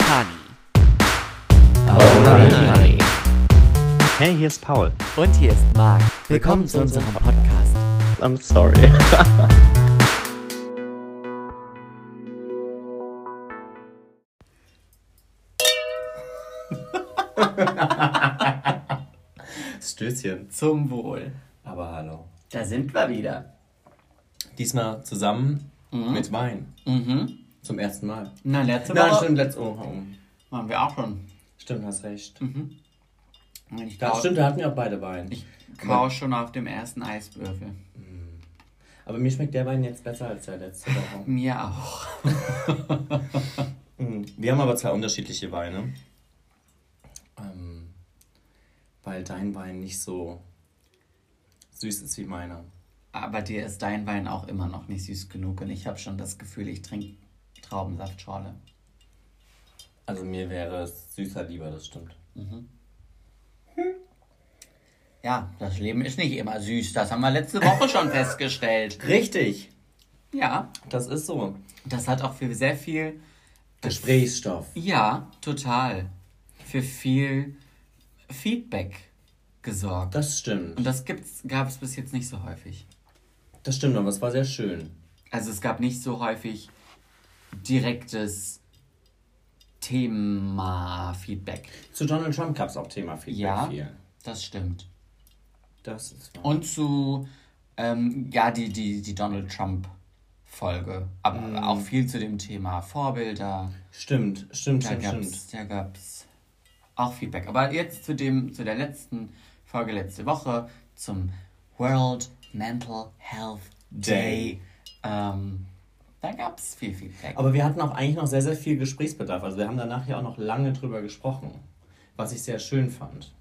Honey. Honey. Hey, hier ist Paul. Und hier ist Marc. Willkommen zu unserem Podcast. I'm sorry. Stößchen. Zum Wohl. Aber hallo. Da sind wir wieder. Diesmal zusammen mit Wein. Mhm. Zum ersten Mal. Na, letzte Nein, Woche stimmt, let's oh, oh. waren wir auch schon. Stimmt, hast recht. Ich Das stimmt, da hatten wir auch beide Wein. ich kau schon auf dem ersten Eiswürfel. Aber mir schmeckt der Wein jetzt besser als der letzte Woche. Mir auch. Mhm. Wir haben aber zwei unterschiedliche Weine. Ähm, weil dein Wein nicht so süß ist wie meiner. Aber dir ist dein Wein auch immer noch nicht süß genug und ich habe schon das Gefühl, ich trinke Traubensaftschorle. Also mir wäre es süßer lieber, das stimmt. Ja, das Leben ist nicht immer süß. Das haben wir letzte Woche schon festgestellt. Richtig, Ja, das ist so. das hat auch für sehr viel Gesprächsstoff. Ja, total. Für viel Feedback gesorgt. Das stimmt. Und das gab es bis jetzt nicht so häufig. Das stimmt, aber es war sehr schön. Also es gab nicht so häufig direktes Thema-Feedback. Zu Donald Trump gab es auch Thema Feedback Ja, viel. das stimmt. Das ist wahr. Und zu, ähm, ja, die, die, die Donald Trump-Folge. Aber auch viel zu dem Thema Vorbilder. Stimmt, stimmt, Da stimmt, gab's, stimmt. da gab's auch Feedback. Aber jetzt zu dem, zu der letzten Folge letzte Woche zum World Mental Health Day. Ähm, da gab's viel Feedback. Aber wir hatten auch eigentlich noch sehr, sehr viel Gesprächsbedarf. Also wir haben danach ja auch noch lange drüber gesprochen. Was ich sehr schön fand.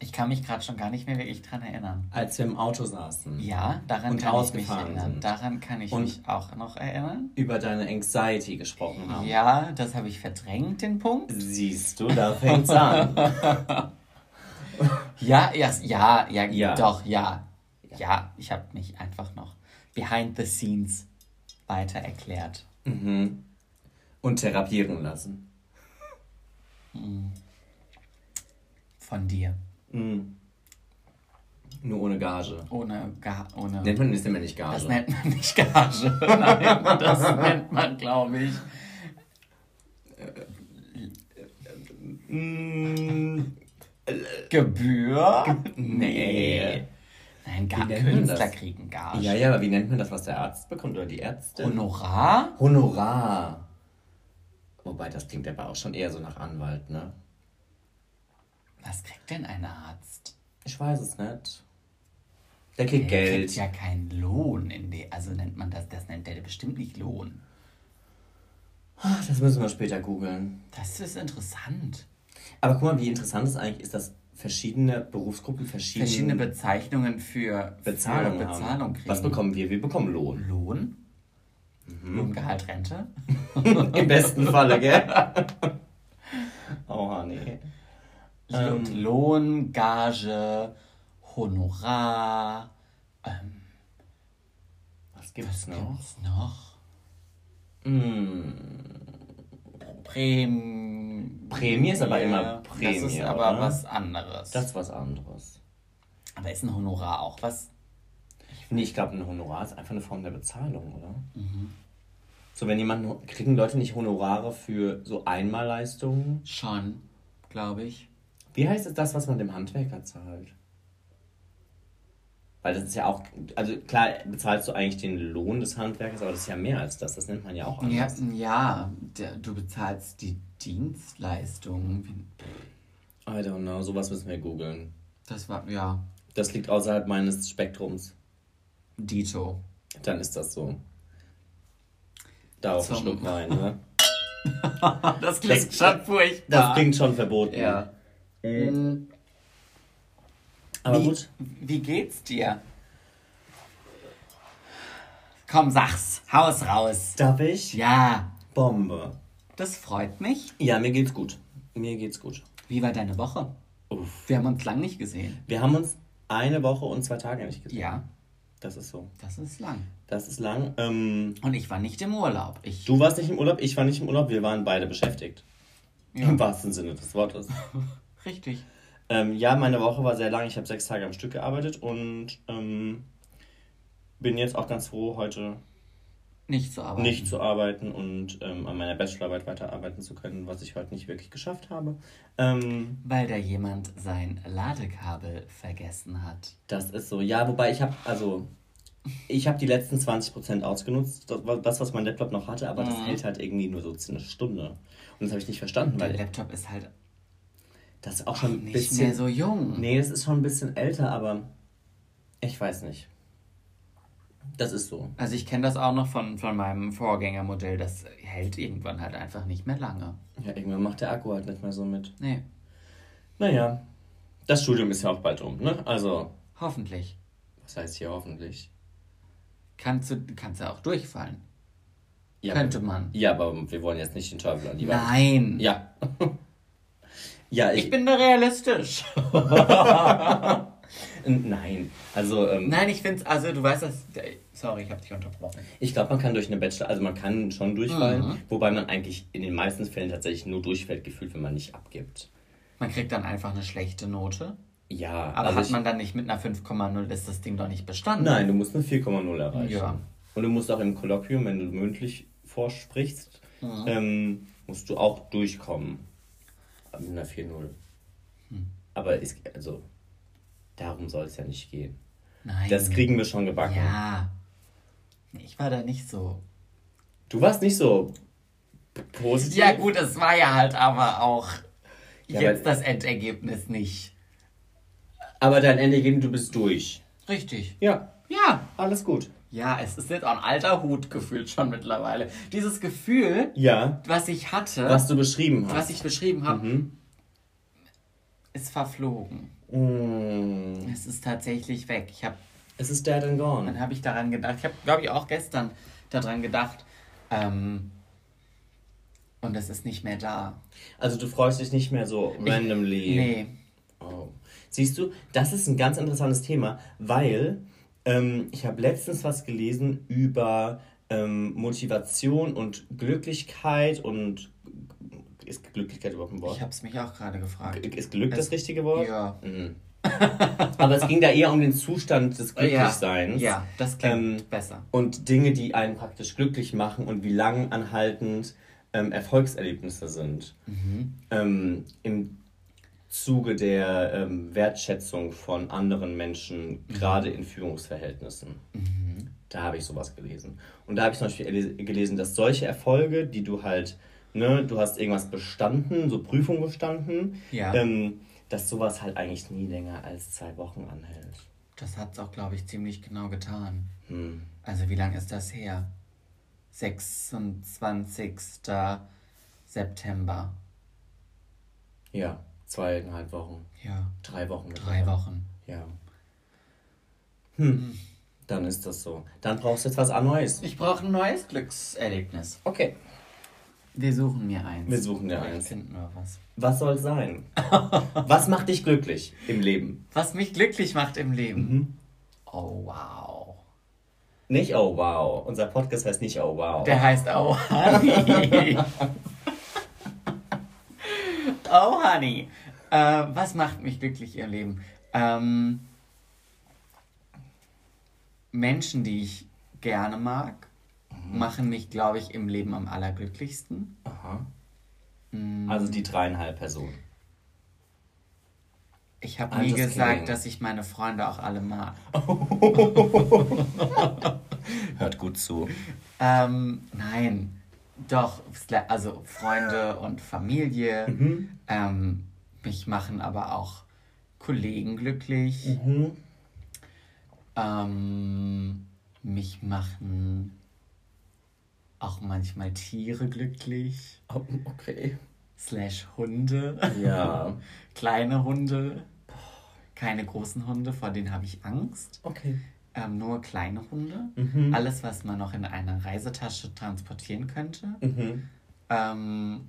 ich kann mich gerade schon gar nicht mehr wirklich dran erinnern. Als wir im Auto saßen. Ja, daran Und kann ich mich erinnern. sind. Daran kann ich Und- mich auch noch erinnern. Über deine Anxiety gesprochen haben. Ja, das habe ich verdrängt, den Punkt. Siehst du, da fängt's an. Ja, ja, ja, ja, Ja. doch, ja. Ja, ich habe mich einfach noch behind the scenes weiter erklärt. mhm. Und therapieren lassen. Von dir. Mhm. Nur ohne Gage. Ohne, Ga ohne Nennt man das immer nicht Gage. das nennt man nicht Gage. Nein, das nennt man, glaube ich. Mm, Gebühr? nee. Nein, Ga Wie nennt man Künstler kriegen Gage. Ja, ja, aber wie nennt man das, was der Arzt bekommt oder die Ärztin? Honorar? Honorar. Wobei, das klingt aber auch schon eher so nach Anwalt, ne? Was kriegt denn ein Arzt? Ich weiß es nicht. Der kriegt Der Geld. kriegt ja keinen Lohn in der, also nennt man das, das nennt der bestimmt nicht Lohn. Ach, Das müssen wir später googeln. Das ist interessant. Aber guck mal, wie interessant es eigentlich ist, dass verschiedene Berufsgruppen verschiedene, Verschiedene Bezeichnungen für Bezahlung, für. Bezahlung kriegen. Was bekommen wir? Wir bekommen Lohn. Lohn? Lohngehalt, Rente? Im besten Falle, gell? oh, nee. Lo- Lohn, Gage, Honorar. Ähm, Was gibt's was noch? gibt's noch? Hm. Prämie. Prämie ist aber immer Das ist Prämie, aber oder? was anderes. Das ist was anderes. aber ist ein Honorar auch was? Nee, ich glaube, ein Honorar ist einfach eine Form der Bezahlung, oder? So, wenn jemand, kriegen Leute nicht Honorare für so Einmalleistungen? Schon, glaube ich. Wie heißt es das, was man dem Handwerker zahlt? Weil das ist ja auch, also klar bezahlst du eigentlich den Lohn des Handwerkers, aber das ist ja mehr als das. Das nennt man ja auch Ja, anders. ja der, du bezahlst die Dienstleistung. I don't know, sowas müssen wir googeln. Das war, ja, Das liegt außerhalb meines Spektrums. Dito. Dann ist das so. Da auf den Schluck Wein, ne? Das klingt schon furchtbar. Das klingt schon verboten. Ja. Mhm. Aber wie, gut. Wie geht's dir? Komm, sag's. Haus raus. Darf ich? Ja, Bombe. das freut mich. Ja, mir geht's gut. Mir geht's gut. Wie war deine Woche? Uff. Wir haben uns lang nicht gesehen. Wir haben uns eine Woche und zwei Tage nicht gesehen. Ja. Das ist so. Das ist lang. Das ist lang. Ähm, Und ich war nicht im Urlaub. Ich, du warst nicht im Urlaub, ich war nicht im Urlaub, wir waren beide beschäftigt. Ja. Im wahrsten Sinne des Wortes. Richtig. Ähm, ja, meine Woche war sehr lang. Ich habe sechs Tage am Stück gearbeitet und ähm, bin jetzt auch ganz froh, heute Nicht zu arbeiten. nicht zu arbeiten und ähm, an meiner Bachelorarbeit weiterarbeiten zu können, was ich heute nicht wirklich geschafft habe. Ähm, Weil da jemand sein Ladekabel vergessen hat. das ist so. Ja, wobei ich habe, also, ich habe die letzten 20% ausgenutzt, das, war das, was mein Laptop noch hatte, aber das Mhm. hält halt irgendwie nur so eine Stunde. Und das habe ich nicht verstanden, Der weil Laptop ist halt das ist auch schon ein nicht bisschen. mehr so jung. Nee, das ist schon ein bisschen älter, aber ich weiß nicht. Das ist so. Also ich kenne das auch noch von, von meinem Vorgängermodell. Das hält irgendwann halt einfach nicht mehr lange. Ja, irgendwann macht der Akku halt nicht mehr so mit. Nee, Naja, das Studium ist ja auch bald um, ne? Also, hoffentlich. was heißt hier hoffentlich? Kannst du kannst ja auch durchfallen. Ja, Könnte man. Ja, aber wir wollen jetzt nicht den Teufel an die Wand. Nein. Ja. ja, ich. Ich bin da realistisch. Nein, also ähm, Nein, ich finde also du weißt das. Sorry, ich habe dich unterbrochen. ich glaube, man kann durch eine Bachelor, also man kann schon durchfallen, Mhm. wobei man eigentlich in den meisten Fällen tatsächlich nur durchfällt, gefühlt, wenn man nicht abgibt. Man kriegt dann einfach eine schlechte Note. Ja, Aber also hat man dann nicht mit einer 5,0 ist das Ding doch nicht bestanden. Nein, du musst eine 4,0 erreichen. Ja. Und du musst auch im Kolloquium, wenn du mündlich vorsprichst, Mhm. ähm, musst du auch durchkommen. Mit einer 4,0. Hm. Aber es, also, darum soll es ja nicht gehen. Nein. Das kriegen wir schon gebacken. Ja. Ich war da nicht so. Du warst nicht so positiv. Ja, gut, es war ja halt aber auch Ja, jetzt das Endergebnis nicht. Aber dein Endergebnis, du bist durch. Richtig. Ja, Ja. alles gut. Ja, es ist jetzt auch ein alter Hut gefühlt schon mittlerweile. Dieses Gefühl, Ja, was ich hatte, was du beschrieben hast. was ich beschrieben habe, Mhm. ist verflogen. Mm. Es ist tatsächlich weg. Ich habe Es ist dead and gone. Dann habe ich daran gedacht. Ich habe, glaube ich, auch gestern daran gedacht. Ähm, und es ist nicht mehr da. Also du freust dich nicht mehr so randomly. Nee. Oh. Siehst du, das ist ein ganz interessantes Thema, weil ähm, ich habe letztens was gelesen über ähm, Motivation und Glücklichkeit und ist Glücklichkeit überhaupt ein Wort? Ich habe es mich auch gerade gefragt. Ist Glück das Es- richtige Wort? Ja. Mhm. Aber es ging da eher um den Zustand des Glücklichseins. Ja, das klingt Ähm, besser. Und Dinge, die einen praktisch glücklich machen und wie lang anhaltend ähm, Erfolgserlebnisse sind. Ähm, Im Zuge der ähm, Wertschätzung von anderen Menschen, gerade in Führungsverhältnissen. Da habe ich sowas gelesen. Und da habe ich zum Beispiel gelesen, dass solche Erfolge, die du halt, ne, du hast irgendwas bestanden, so Prüfung bestanden, Ja. ähm, dass sowas halt eigentlich nie länger als zwei Wochen anhält. Das hat es auch, glaube ich, ziemlich genau getan. Hm. Also wie lange ist das her? 26. September. Ja, zweieinhalb Wochen, Ja, drei Wochen. drei Wochen. Ja. Hm. Dann ist das so. Dann brauchst du jetzt was Neues. Ich brauche ein neues Glückserlebnis. Okay. Wir suchen mir eins. Wir suchen dir eins. finde nur was. Was soll sein? was macht dich glücklich im Leben? Was mich glücklich macht im Leben. Mhm. Oh, wow. Nicht oh wow. Unser Podcast heißt nicht oh wow. Der heißt Oh Honey. oh Honey. Äh, was macht mich glücklich im Leben? Ähm, Menschen, die ich gerne mag, machen mich, glaube ich, im Leben am allerglücklichsten. Aha. Mm, Also die dreieinhalb Personen. ich habe nie gesagt, kidding. dass ich meine Freunde auch alle mag. Hört gut zu. Ähm, nein, doch, also Freunde und Familie. Mhm. Ähm, mich machen aber auch Kollegen glücklich. Mhm. Ähm, mich machen auch manchmal Tiere glücklich. Oh, okay. Slash Hunde. Ja. Kleine Hunde. Keine großen Hunde, vor denen habe ich Angst. Okay. Ähm, nur kleine Hunde. Mhm. Alles, was man noch in einer Reisetasche transportieren könnte. Mhm. Ähm,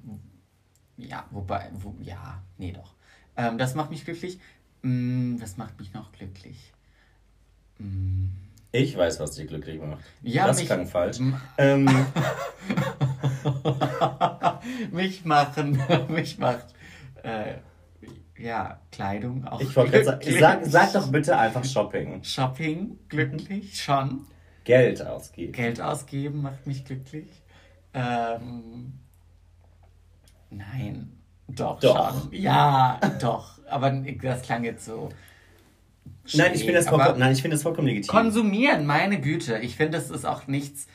ja, wobei, wo, ja, nee, doch. Ähm, das macht mich glücklich. Mm, was macht mich noch glücklich? Mm, Ich weiß, was dich glücklich macht. Ja, das mich- klang falsch. Ähm, mich machen, mich macht, äh, ja, Kleidung auch. ich wollte sag, sag doch bitte einfach Shopping. Shopping, glücklich, schon. Geld ausgeben. Geld ausgeben macht mich glücklich. Ähm, nein, doch, Doch. schon. Ja, doch. Aber das klang jetzt so. Nein, ich finde das, schräg, aber vollkommen- nein, ich finde das vollkommen legitim. Konsumieren, meine Güte. Ich finde, das ist auch nichts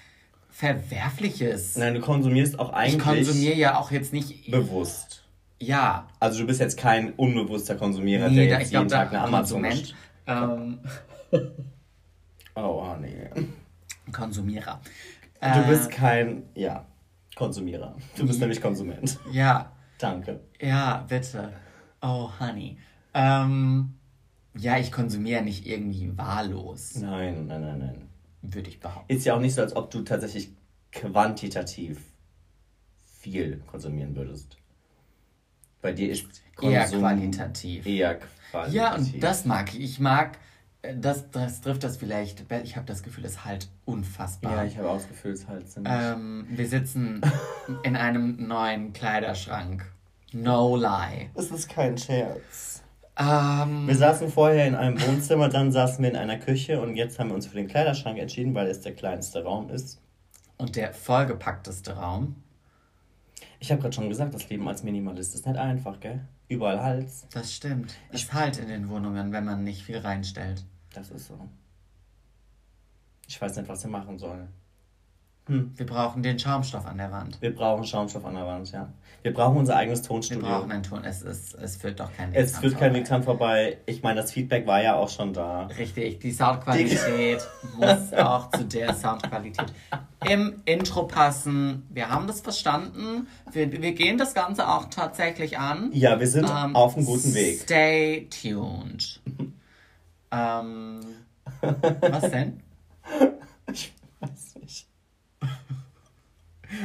Verwerfliches. Nein, du konsumierst auch ich eigentlich konsumiere ja auch jetzt nicht. bewusst. Ja, Also du bist jetzt kein unbewusster Konsumierer, nee, der jetzt jeden da Tag eine Amazon Konsument. Ähm, Oh, nee. Konsumierer. Du Äh, bist kein, ja, Konsumierer. Du bist nämlich Konsument. Ja, Danke. ja, bitte. Oh, Honey. Ähm, ja, ich konsumiere nicht irgendwie wahllos, Nein, nein, nein, nein. würde ich behaupten. Ist ja auch nicht so, als ob du tatsächlich quantitativ viel konsumieren würdest. Bei dir ist Eher qualitativ. Eher qualitativ. Ja, und das mag ich. Ich mag, äh, das, das trifft das vielleicht. Ich habe das Gefühl, es halt unfassbar. Ja, ich habe auch das Gefühl, es halt sind. ähm, wir sitzen in einem neuen Kleiderschrank. No lie. Es ist kein Scherz. Ähm, Wir saßen vorher in einem Wohnzimmer, dann saßen wir in einer Küche und jetzt haben wir uns für den Kleiderschrank entschieden, weil es der kleinste Raum ist. und der vollgepackteste Raum. Ich habe gerade schon gesagt, das Leben als Minimalist ist nicht einfach, gell? Überall Hals. Das stimmt. Es halt in den Wohnungen, wenn man nicht viel reinstellt. Das ist so. Ich weiß nicht, was wir machen sollen. Wir brauchen den Schaumstoff an der Wand. Wir brauchen Schaumstoff an der Wand, ja. Wir brauchen unser eigenes Wir Tonstudio. brauchen einen Ton. Es, ist, es führt doch kein Weg es führt kein dran vorbei. Ich meine, das Feedback war ja auch schon da. Richtig, die Soundqualität muss auch zu der Soundqualität im Intro passen. Wir haben das verstanden. Wir, wir gehen das Ganze auch tatsächlich an. Ja, wir sind Ähm, auf einem guten Weg. Stay tuned. ähm, was denn? Ich weiß nicht.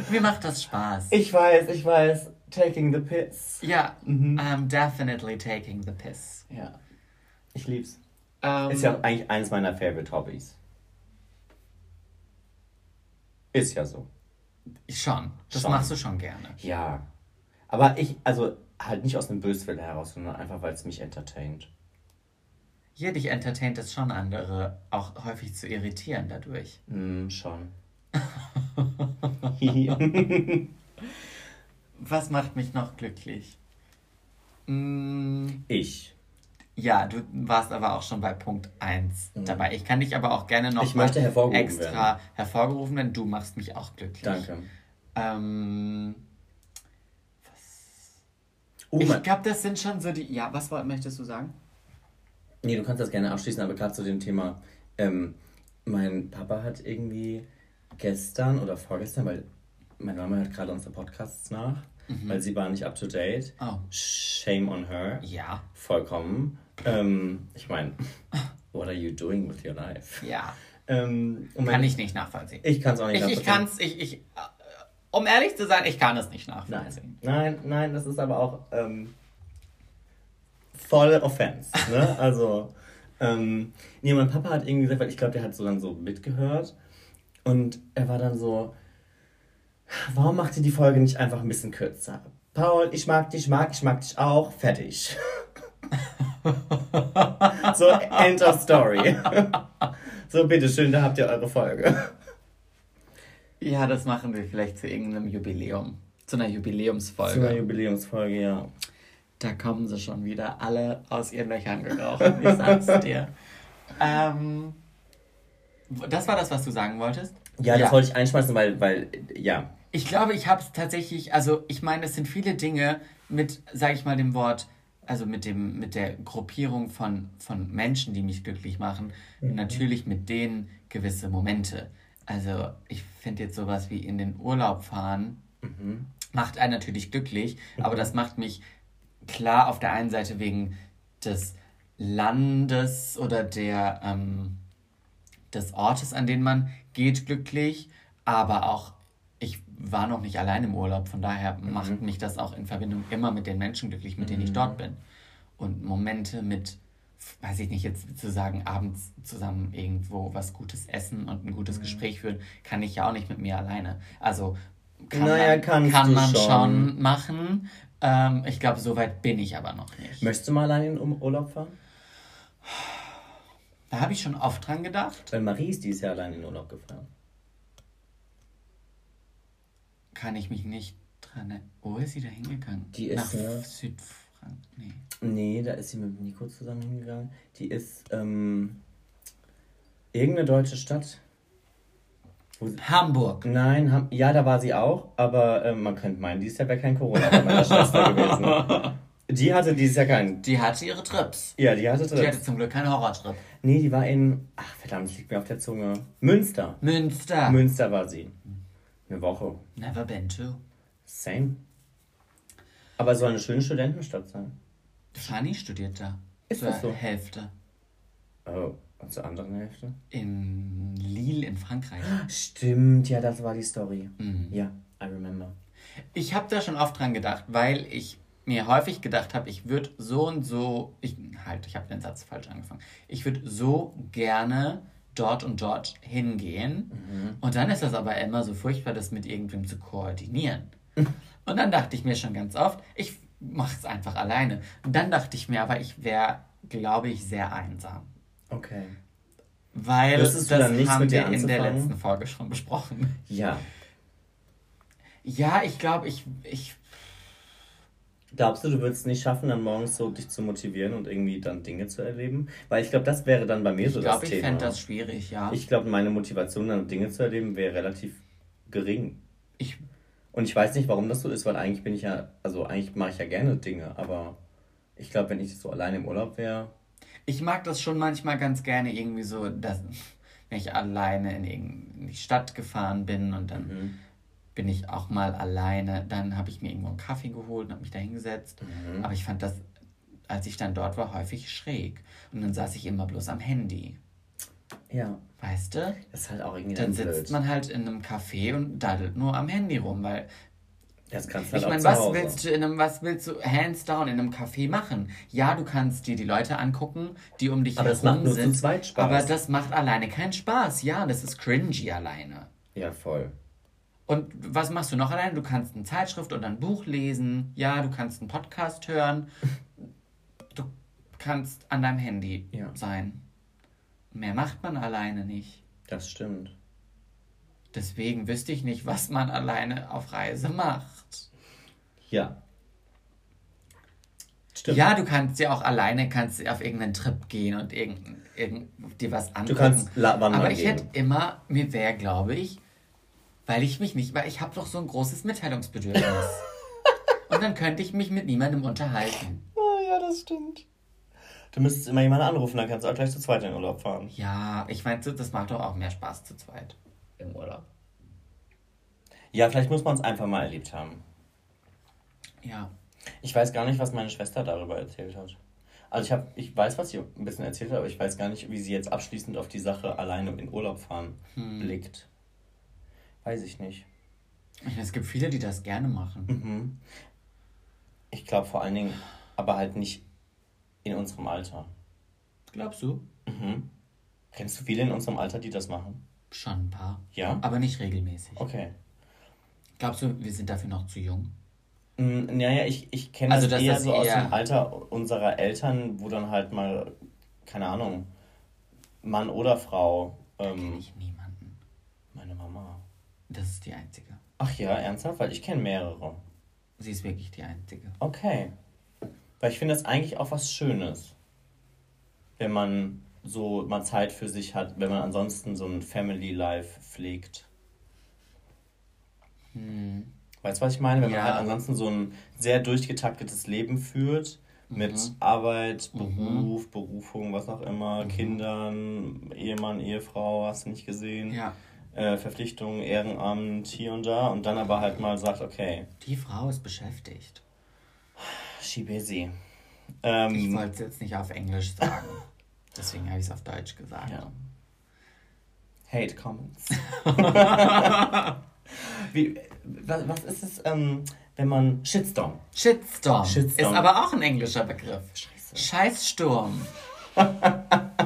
Mir macht das Spaß. Ich weiß, ich weiß. Taking the piss. ja, Mhm. I'm definitely taking the piss. Ja. Ich lieb's. Ähm, Ist ja eigentlich eins meiner Favorite Hobbys. Ist ja so. schon. Das Schon. machst du schon gerne. Ja. Aber ich, also halt nicht aus einem Böswille heraus, sondern einfach, weil es mich entertaint. Hier dich entertaint es schon andere, auch häufig zu irritieren dadurch. Hm, schon. Was macht mich noch glücklich? Mm, ich. ja, du warst aber auch schon bei Punkt 1 dabei. Ich kann dich aber auch gerne noch Mhm. Ich möchte hervorgehoben extra werden. hervorgerufen werden. Du machst mich auch glücklich. Danke. Ähm, Oh, ich glaube, das sind schon so die. Ja, was möchtest du sagen? nee, du kannst das gerne abschließen, aber gerade zu dem Thema. Ähm, mein Papa hat irgendwie gestern oder vorgestern, weil meine Mama hört gerade unsere Podcasts nach, weil sie war nicht up to date. Oh. Shame on her. Ja. Vollkommen. Ähm, ich meine, what are you doing with your life? Ja. Ähm, Kann mein- ich nicht nachvollziehen. Ich kann es auch nicht Ich, ich nachvollziehen. kann's, ich, ich, äh, um ehrlich zu sein, ich kann es nicht Nein, nachvollziehen. nein, nein, das ist aber auch ähm, voll Offense. Ne? Also, ähm, nee, mein Papa hat irgendwie gesagt, weil ich glaube, der hat so dann so mitgehört und er war dann so, warum macht ihr die Folge nicht einfach ein bisschen kürzer? Paul, ich mag dich, mag ich mag dich auch, fertig. so, end of story. so, bitteschön, da habt ihr eure Folge. Ja, das machen wir vielleicht zu irgendeinem Jubiläum. Zu einer Jubiläumsfolge. Zu einer Jubiläumsfolge, ja. Da kommen sie schon wieder alle aus ihren Löchern gekrochen. Ich sag's dir. ähm, das war das, was du sagen wolltest? Ja, das wollte ich einschmeißen, weil, weil, ja. Ich glaube, ich habe es tatsächlich, also ich meine, es sind viele Dinge mit, sage ich mal, dem Wort, also mit dem, mit der Gruppierung von, von Menschen, die mich glücklich machen, natürlich mit denen gewisse Momente. Also ich finde jetzt sowas wie in den Urlaub fahren, macht einen natürlich glücklich, aber das macht mich klar auf der einen Seite wegen des Landes oder der ähm, des Ortes, an den man geht, glücklich, aber auch ich war noch nicht allein im Urlaub, von daher macht mich das auch in Verbindung immer mit den Menschen glücklich, mit denen ich dort bin. Und Momente mit weiß ich nicht, jetzt zu sagen, abends zusammen irgendwo was Gutes essen und ein Mhm. gutes Gespräch führen, kann ich ja auch nicht mit mir alleine. Also kann Naja, man, kann man schon. schon, machen. Ähm, ich glaube, so weit bin ich aber noch nicht. Möchtest du mal allein in den Urlaub fahren? Da habe ich schon oft dran gedacht. Weil Marie ist dieses Jahr allein in den Urlaub gefahren. Kann ich mich nicht dran erinnern. Wo ist sie da hingegangen? Die ist, Nach ne? Südfrank. Nee. Nee, da ist sie mit Nico zusammen hingegangen. Die ist, ähm, irgendeine deutsche Stadt. Hamburg. Nein, Ham ja, da war sie auch, aber ähm, man könnte meinen, dieses Jahr wäre kein Corona bei meiner Schwester gewesen. Die hatte dieses Jahr keinen. Die hatte ihre Trips. Ja, die hatte Die hatte zum Glück keinen Horrortrip. Nee, die war in. Ach, verdammt, das liegt mir auf der Zunge. Münster. Münster. Münster war sie. Eine Woche. Never been to. Same. Aber es soll eine schöne Studentenstadt sein. Fanny studiert da. Ist Zur das so? Hälfte. Oh, und zur anderen Hälfte? In Lille in Frankreich. Stimmt, ja, das war die Story. Mhm. Ja, I remember. Ich habe da schon oft dran gedacht, weil ich mir häufig gedacht habe, ich würde so und so, ich halt, ich habe den Satz falsch angefangen. Ich würde so gerne dort und dort hingehen. Und dann ist das aber immer so furchtbar, das mit irgendwem zu koordinieren. Und dann dachte ich mir schon ganz oft, ich mache es einfach alleine. Und dann dachte ich mir aber, ich wäre, glaube ich, sehr einsam. Okay. Weil Wüsstest du das haben wir in der letzten Folge schon besprochen. Ja. Ja, ich glaube, ich, ich Glaubst du, du würdest es nicht schaffen, dann morgens so dich zu motivieren und irgendwie dann Dinge zu erleben? Weil ich glaube, das wäre dann bei mir so Ich das glaube, ich Thema. fände das schwierig, ja. Ich glaube, meine Motivation, dann Dinge zu erleben, wäre relativ gering. Ich, Und ich weiß nicht, warum das so ist, weil eigentlich bin ich ja, also eigentlich mache ich ja gerne Dinge, aber ich glaube, wenn ich so alleine im Urlaub wäre, ich mag das schon manchmal ganz gerne irgendwie so, dass, wenn ich alleine in irgendeine Stadt gefahren bin und dann Mhm. Bin ich auch mal alleine, dann habe ich mir irgendwo einen Kaffee geholt und habe mich da hingesetzt. Mhm. Aber ich fand das, als ich dann dort war, häufig schräg. Und dann saß ich immer bloß am Handy. ja, Weißt du? das ist halt auch irgendwie Dann sitzt blöd. man halt in einem Café und daddelt nur am Handy rum, weil Das kannst du halt Ich meine, zu was Hause. willst du in einem, was willst du hands down in einem Café machen? Ja, du kannst dir die Leute angucken, die um dich Aber das herum macht nur zu sind. zweit Spaß. Aber das macht alleine keinen Spaß. Ja, das ist cringy alleine. Ja, voll. Und was machst du noch alleine? Du kannst eine Zeitschrift oder ein Buch lesen. Ja, du kannst einen Podcast hören. Du kannst an deinem Handy Ja. sein. Mehr macht man alleine nicht. Das stimmt. Deswegen wüsste ich nicht, was man alleine auf Reise macht. Ja. Stimmt. Ja, du kannst ja auch alleine kannst auf irgendeinen Trip gehen und irgend, irgend, dir was angucken. kannst la- wandern Aber ich gehen. hätte immer, mir wäre, glaube ich, weil ich mich nicht, weil ich habe doch so ein großes Mitteilungsbedürfnis. und dann könnte ich mich mit niemandem unterhalten. Oh, ja, das stimmt. Du müsstest immer jemanden anrufen, dann kannst du auch gleich zu zweit in den Urlaub fahren. Ja, ich meine, das macht doch auch mehr Spaß zu zweit im Urlaub. Ja, vielleicht muss man es einfach mal erlebt haben. Ja. Ich weiß gar nicht, was meine Schwester darüber erzählt hat. Also ich, hab, ich weiß, was sie ein bisschen erzählt hat, aber ich weiß gar nicht, wie sie jetzt abschließend auf die Sache alleine in Urlaub fahren blickt. Weiß ich nicht. Es gibt viele, die das gerne machen. Mhm. Ich glaube vor allen Dingen, aber halt nicht in unserem Alter. Glaubst du? Mhm. Kennst du viele in unserem Alter, die das machen? Schon ein paar. Ja? Aber nicht regelmäßig. Okay. Glaubst du, wir sind dafür noch zu jung? Mm, Naja, ich, ich kenne Also, das eher das so aus eher- dem Alter unserer Eltern, wo dann halt mal, keine Ahnung, Mann oder Frau, ähm, Ich niemanden. meine Mama. Das ist die einzige. Ach ja, ernsthaft? Weil ich kenne mehrere. Sie ist wirklich die einzige. Okay. Weil ich finde das eigentlich auch was Schönes. Wenn man so mal Zeit für sich hat, wenn man ansonsten so ein Family Life pflegt. Weißt du, was ich meine? Wenn Ja. man halt ansonsten so ein sehr durchgetaktetes Leben führt, mit Arbeit, Beruf, Berufung, was auch immer, Kindern, Ehemann, Ehefrau, hast du nicht gesehen, Ja. Äh, Verpflichtungen, Ehrenamt, hier und da und dann aber halt mal sagt, okay, Die Frau ist beschäftigt. she busy. Ich Ähm, wollte es jetzt nicht auf Englisch sagen. Deswegen habe ich es auf Deutsch gesagt. Ja. Hate Comments. Wie, was, was ist es, ähm, wenn man Shitstorm? Shitstorm. Shitstorm. Ist aber auch ein englischer Begriff. Scheiße. Scheißsturm.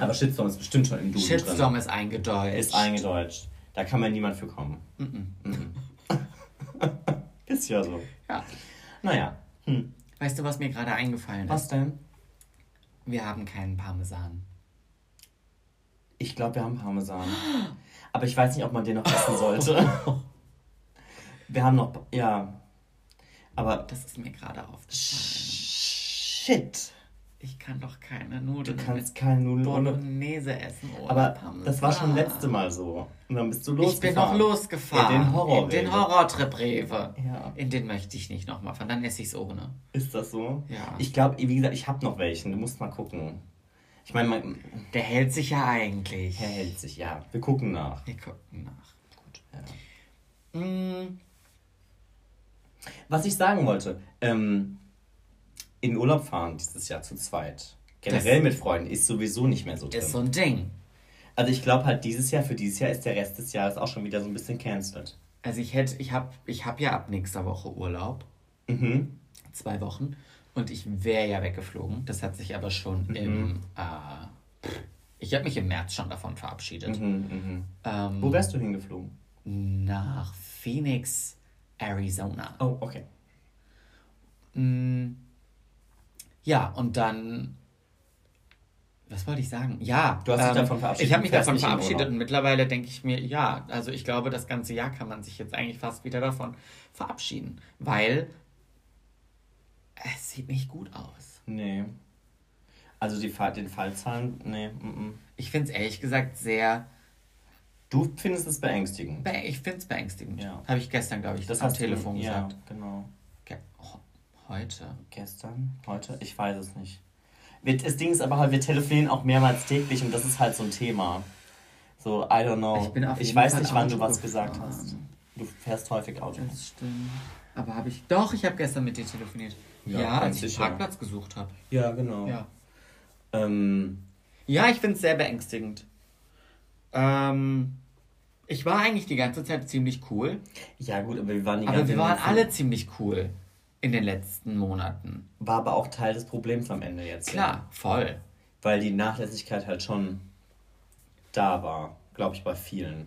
Aber Shitstorm ist bestimmt schon im Duden Shitstorm drin. ist eingedeutscht. Ist eingedeutscht. Da kann man niemand für kommen. Mhm. ist ja so. ja. Naja. Hm. Weißt du, was mir gerade eingefallen ist? Was denn? Wir haben keinen Parmesan. Ich glaube, wir haben Parmesan. Aber ich weiß nicht, ob man den noch essen sollte. Wir haben noch. Ja. Aber. Das ist mir gerade aufgefallen. Shit. Ich kann doch keine Du Nudeln kannst mit keine Nudeln ohne. Bolognese essen ohne Aber Parmesan. das war schon letzte Mal so. Und dann bist du Ich losgefahren. bin noch losgefahren. In den Horror. In den Horrortrip Rewe. Ja. In den möchte ich nicht nochmal fahren. Dann esse ich es ohne. Ist das so? Ja. Ich glaube, wie gesagt, ich habe noch welchen. Du musst mal gucken. Ich meine, mein Der hält sich ja eigentlich. Herr hält sich, ja. Wir gucken nach. Wir gucken nach. Gut, ja. Mm, Was ich sagen wollte, ähm, in Urlaub fahren dieses Jahr zu zweit. Generell Das- mit Freunden ist sowieso nicht mehr so drin. ist so ein Ding. Also ich glaube halt dieses Jahr, für dieses Jahr ist der Rest des Jahres auch schon wieder so ein bisschen cancelled. Also ich hätte, ich habe ich hab ja ab nächster Woche Urlaub. Mhm. Zwei Wochen. Und ich wäre ja weggeflogen. Das hat sich aber schon im. Äh, ich habe mich im März schon davon verabschiedet. Mhm, mhm. Ähm, Wo wärst du hingeflogen? nach Phoenix, Arizona. Oh, okay. Mm, Ja, und dann. Was wollte ich sagen? Ja. Du hast dich davon verabschiedet, Ich habe mich davon verabschiedet und mittlerweile denke ich mir, ja, also ich glaube, das ganze Jahr kann man sich jetzt eigentlich fast wieder davon verabschieden, weil es sieht nicht gut aus. Nee. Also die Fall, den Fallzahlen, nee. Mm, mm. Ich finde es ehrlich gesagt sehr, Du findest es beängstigend. be ich finde es beängstigend. Ja. Habe ich gestern, glaube ich, Das am Telefon du, gesagt. Ja, genau. Ge oh, heute. Gestern? Heute? Ich weiß es nicht. Wir, das Ding ist aber halt, wir telefonieren auch mehrmals täglich und das ist halt so ein Thema. So, I don't know. Ich bin auf jeden weiß Fall nicht, wann Auto du was gefahren. gesagt hast. Du fährst häufig Auto. Das stimmt. Aber habe ich. Doch, ich habe gestern mit dir telefoniert. Ja, Ja, als ich einen. Parkplatz gesucht habe. Ja, genau. Ja. Ähm, Ja, ich finde es sehr beängstigend. Ähm, ich war eigentlich die ganze Zeit ziemlich cool. ja, gut, aber wir waren die Aber ganze wir waren Zeit- alle ziemlich cool in den letzten Monaten. War aber auch Teil des Problems am Ende jetzt. Ja. Klar, voll. Weil die Nachlässigkeit halt schon da war, glaube ich, bei vielen.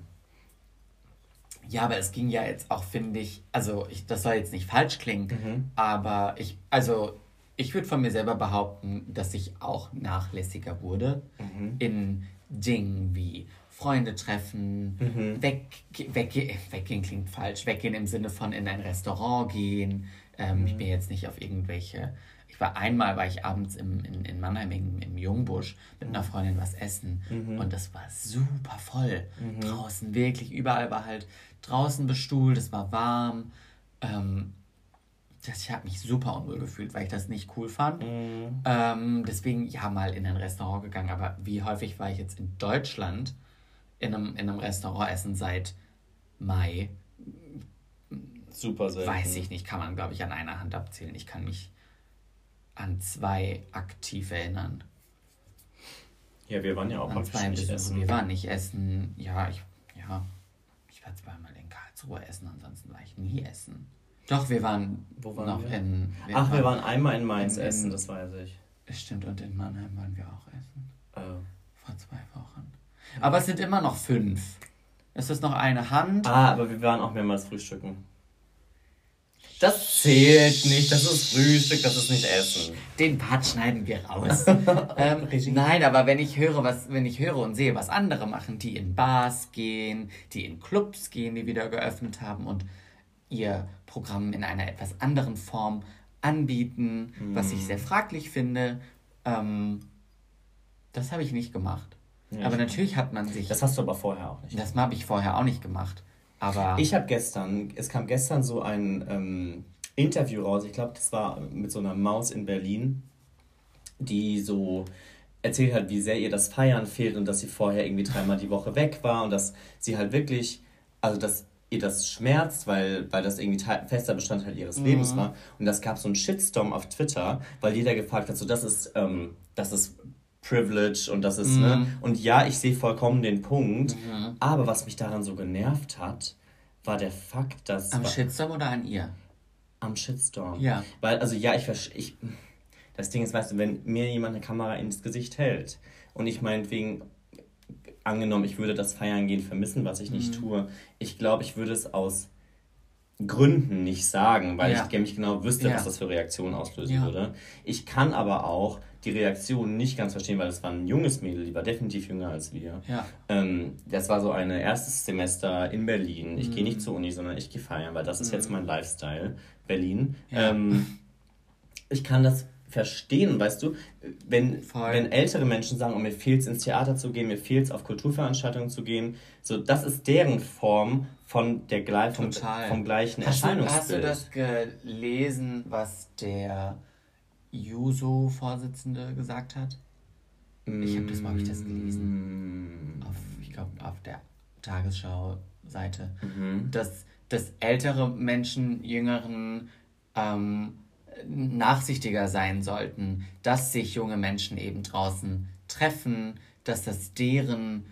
Ja, aber es ging ja jetzt auch, finde ich, also ich, das soll jetzt nicht falsch klingen, Mhm. aber ich, also ich würde von mir selber behaupten, dass ich auch nachlässiger wurde Mhm. in Dingen wie Freunde treffen, Mhm. weg, wegge weggehen klingt falsch, weggehen im Sinne von in ein Restaurant gehen. Ähm, Mhm. Ich bin jetzt nicht auf irgendwelche. Ich war einmal, war ich abends im, in, in Mannheim im, im Jungbusch mit einer Freundin was essen Mhm. und das war super voll. Draußen wirklich, überall war halt draußen bestuhlt, es war warm. Ähm, das, ich habe mich super unwohl gefühlt, weil ich das nicht cool fand. Mhm. Ähm, deswegen ja mal in ein Restaurant gegangen. Aber wie häufig war ich jetzt in Deutschland in einem, in einem Restaurant essen seit Mai? Super selten. Weiß ich nicht, kann man glaube ich an einer Hand abzählen. Ich kann mich an zwei aktiv erinnern. Ja, wir waren ja auch An häufig zwei nicht essen. Wir waren nicht essen. Ja, ich, ja, ich war zweimal in Karlsruhe essen, ansonsten war ich nie essen. Doch, wir waren, Wo waren noch wir? in. Ach, wir waren einmal in Mainz in- essen, das weiß ich. Stimmt, und in Mannheim waren wir auch essen. Äh. Vor zwei Wochen. Aber es sind immer noch fünf. Es ist noch eine Hand. Ah, aber wir waren auch mehrmals frühstücken. Das zählt nicht, das ist Frühstück, das ist nicht Essen. Den Part schneiden wir raus. ähm, nein, aber wenn ich höre, was, wenn ich höre und sehe, was andere machen, die in Bars gehen, die in Clubs gehen, die wieder geöffnet haben und ihr Programm in einer etwas anderen Form anbieten, was ich sehr fraglich finde, ähm, das habe ich nicht gemacht. Ja, aber ich- natürlich hat man sich. Das hast du aber vorher auch nicht. Das habe ich vorher auch nicht gemacht. Aber Ich habe gestern, es kam gestern so ein ähm, Interview raus, ich glaube, das war mit so einer Maus in Berlin, die so erzählt hat, wie sehr ihr das Feiern fehlt und dass sie vorher irgendwie dreimal die Woche weg war und dass sie halt wirklich, also dass ihr das schmerzt, weil, weil das irgendwie fester Bestandteil ihres Lebens war. Und das gab so einen Shitstorm auf Twitter, weil jeder gefragt hat, so das ist, ähm, das ist Privilege und das ist, ne? Und ja, ich sehe vollkommen den Punkt, aber was mich daran so genervt hat, war der Fakt, dass am Shitstorm oder an ihr? am Shitstorm. Ja. Weil, also ja, ich verstehe. Das Ding ist, weißt du, wenn mir jemand eine Kamera ins Gesicht hält und ich meinetwegen, angenommen, ich würde das Feiern gehen vermissen, was ich nicht Mhm. tue, ich glaube, ich würde es aus Gründen nicht sagen, weil Ja. ich nämlich genau wüsste, Ja. was das für Reaktionen auslösen Ja. würde. Ich kann aber auch die Reaktion nicht ganz verstehen, weil es war ein junges Mädel, die war definitiv jünger als wir. Ja. Ähm, das war so ein erstes Semester in Berlin. Ich gehe Mhm. nicht zur Uni, sondern ich gehe feiern, weil das ist jetzt mein Lifestyle. Berlin. Ja. Ähm, ich kann das verstehen, weißt du, wenn, Voll. wenn ältere Menschen sagen, oh, mir fehlt es ins Theater zu gehen, mir fehlt es auf Kulturveranstaltungen zu gehen, so das ist deren Form von der vom, vom gleichen Erscheinungsbild. hast du das gelesen, was der Juso-Vorsitzende gesagt hat? Ich habe das, glaube ich, das gelesen. Mm, Auf, ich glaube, auf der Tagesschau-Seite. mhm. Dass, dass ältere Menschen jüngeren ähm, nachsichtiger sein sollten, dass sich junge Menschen eben draußen treffen, dass das deren,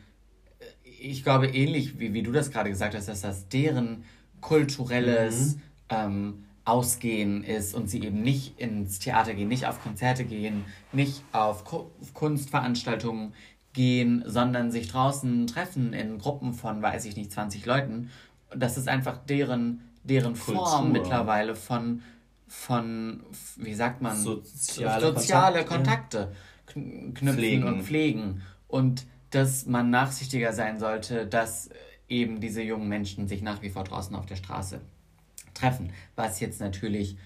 äh, ich glaube ähnlich wie, wie du das gerade gesagt hast, dass das deren kulturelles ähm, Ausgehen ist und sie eben nicht ins Theater gehen, nicht auf Konzerte gehen, nicht auf Ku Kunstveranstaltungen gehen, sondern sich draußen treffen in Gruppen von, weiß ich nicht, 20 Leuten. Das ist einfach deren, deren Kultur. Form mittlerweile von, von, wie sagt man, Soziale soziale Kontakte. Kontakte kn- knüpfen Pflegen. und pflegen. Und dass man nachsichtiger sein sollte, dass eben diese jungen Menschen sich nach wie vor draußen auf der Straße treffen. Was jetzt natürlich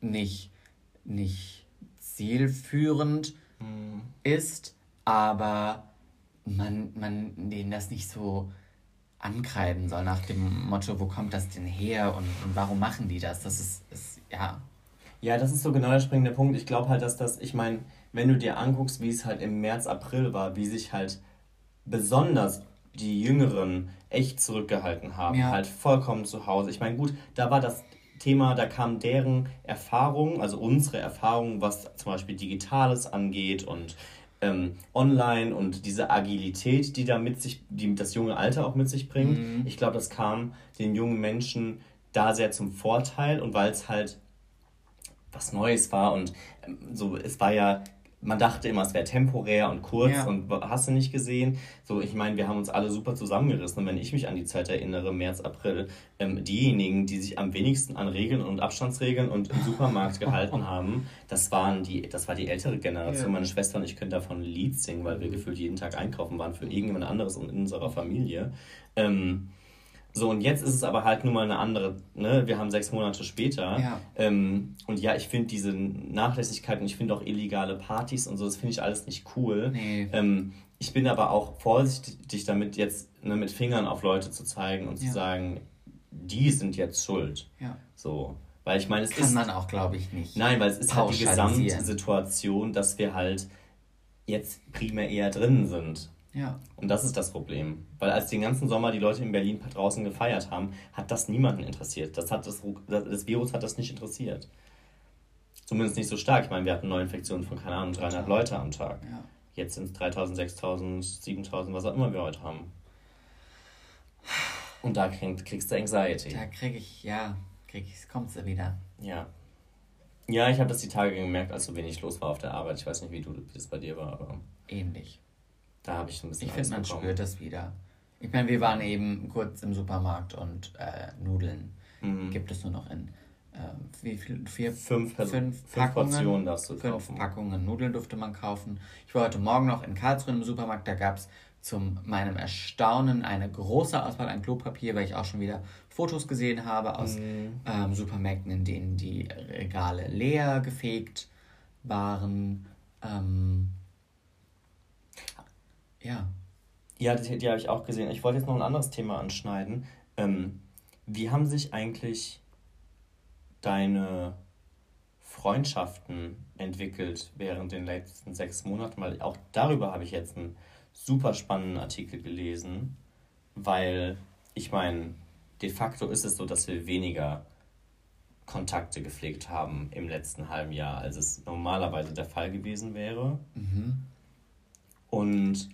nicht, nicht zielführend Mhm. ist, aber man, man denen das nicht so ankreiden soll nach dem Motto, wo kommt das denn her und, und warum machen die das? Das ist, ist ja, Ja, das ist so genau der springende Punkt. Ich glaube halt, dass das, ich meine, wenn du dir anguckst, wie es halt im März, April war, wie sich halt besonders die Jüngeren echt zurückgehalten haben, Ja. halt vollkommen zu Hause. Ich meine, gut, da war das Thema, da kam deren Erfahrung, also unsere Erfahrung, was zum Beispiel Digitales angeht und ähm, online und diese Agilität, die da mit sich, die das junge Alter auch mit sich bringt. Mhm. Ich glaube, das kam den jungen Menschen da sehr zum Vorteil und weil es halt was Neues war und ähm, so, es war ja, man dachte immer, es wäre temporär und kurz Ja. und hast du nicht gesehen. So, ich meine, wir haben uns alle super zusammengerissen und wenn ich mich an die Zeit erinnere, März, April, ähm, diejenigen, die sich am wenigsten an Regeln und Abstandsregeln und im Supermarkt gehalten haben, das waren die, das war die ältere Generation. Ja. Meine Schwester und ich können davon ein Lied singen, weil wir gefühlt jeden Tag einkaufen waren für irgendjemand anderes in unserer Familie. Ähm, so, und jetzt ist es aber halt nun mal eine andere, ne? Wir haben sechs Monate später. Ja. Ähm, und ja, ich finde diese Nachlässigkeit und ich finde auch illegale Partys und so, das finde ich alles nicht cool. nee. Ähm, ich bin aber auch vorsichtig damit, jetzt ne, mit Fingern auf Leute zu zeigen und zu Ja. sagen, die sind jetzt schuld. Ja. So. Weil ich meine, es Kann ist. man auch, glaube ich, nicht. Nein, weil es ist halt die. Gesamtsituation, dass wir halt jetzt primär eher drin sind. Ja. Und das ist das Problem. Weil als den ganzen Sommer die Leute in Berlin draußen gefeiert haben, hat das niemanden interessiert. Das, hat das, das Virus hat das nicht interessiert. Zumindest nicht so stark. Ich meine, wir hatten Neuinfektionen von, keine Ahnung, 300 Leute am Tag. Ja. Jetzt sind es 3000, 6000, 7000, was auch immer wir heute haben. Und da krieg, kriegst du Anxiety. Da kriege ich, ja, krieg ich, kommt's ja wieder. Ja. Ja, ich habe das die Tage gemerkt, als so wenig los war auf der Arbeit. Ich weiß nicht, wie, du, das bei dir war, aber Ähnlich. Da habe ich ein bisschen Ich finde, man bekommen. spürt das wieder. Ich meine, wir waren eben kurz im Supermarkt und äh, Nudeln Mhm. gibt es nur noch in äh, wie viel? Vier, Fünf, fünf fünf Packungen. Portionen darfst du fünf kaufen. Packungen Nudeln durfte man kaufen. Ich war heute Morgen noch in Karlsruhe im Supermarkt, da gab es zu meinem Erstaunen eine große Auswahl an Klopapier, weil ich auch schon wieder Fotos gesehen habe aus Mhm. ähm, Supermärkten, in denen die Regale leer gefegt waren. Ähm, ja, Ja, die, die habe ich auch gesehen. Ich wollte jetzt noch ein anderes Thema anschneiden. Ähm, wie haben sich eigentlich deine Freundschaften entwickelt während den letzten sechs Monaten? Weil auch darüber habe ich jetzt einen super spannenden Artikel gelesen, weil ich meine, de facto ist es so, dass wir weniger Kontakte gepflegt haben im letzten halben Jahr, als es normalerweise der Fall gewesen wäre. Und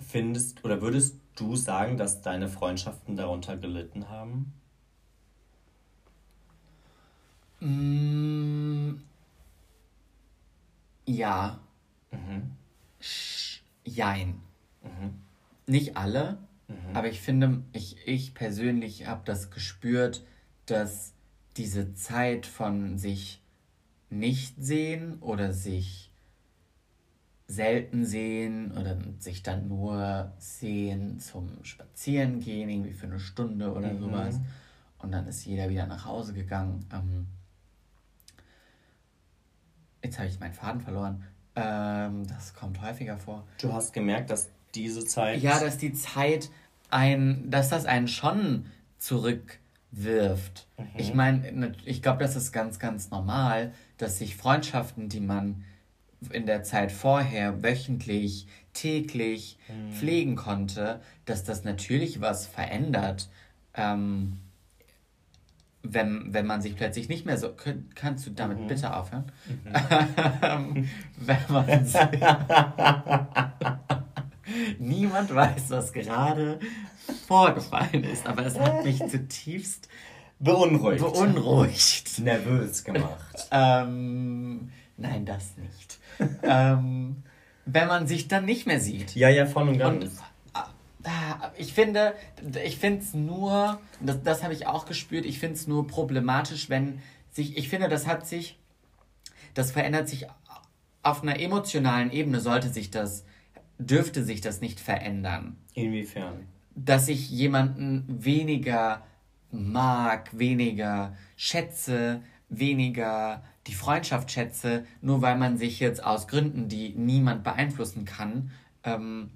findest oder würdest du sagen, dass deine Freundschaften darunter gelitten haben? Mm, Ja. Sch- Jein. Nicht alle, aber ich finde, ich, ich persönlich habe das gespürt, dass diese Zeit von sich nicht sehen oder sich selten sehen oder sich dann nur sehen zum Spazierengehen, irgendwie für eine Stunde oder Mhm. sowas. Und dann ist jeder wieder nach Hause gegangen. Ähm, jetzt habe ich meinen Faden verloren. Ähm, das kommt häufiger vor. Du hast gemerkt, dass diese Zeit. Ja, dass die Zeit ein, dass das einen schon zurückwirft. Ich meine, ich glaube, das ist ganz, ganz normal, dass sich Freundschaften, die man in der Zeit vorher wöchentlich, täglich pflegen konnte, dass das natürlich was verändert. Ähm, wenn, wenn man sich plötzlich nicht mehr so. Kön- Kannst du damit bitte aufhören? Ähm, wenn man sich, Niemand weiß, was gerade vorgefallen ist, aber es hat mich zutiefst beunruhigt. beunruhigt. Nervös gemacht. Ähm, nein, das nicht. ähm, wenn man sich dann nicht mehr sieht. Ja, ja, voll und ganz. Und ah, ich finde, ich finde es nur, das, das habe ich auch gespürt, ich finde es nur problematisch, wenn sich, ich finde, das hat sich, das verändert sich auf einer emotionalen Ebene, sollte sich das, dürfte sich das nicht verändern. Inwiefern? Dass ich jemanden weniger mag, weniger schätze, weniger die Freundschaft schätze, nur weil man sich jetzt aus Gründen, die niemand beeinflussen kann, ähm,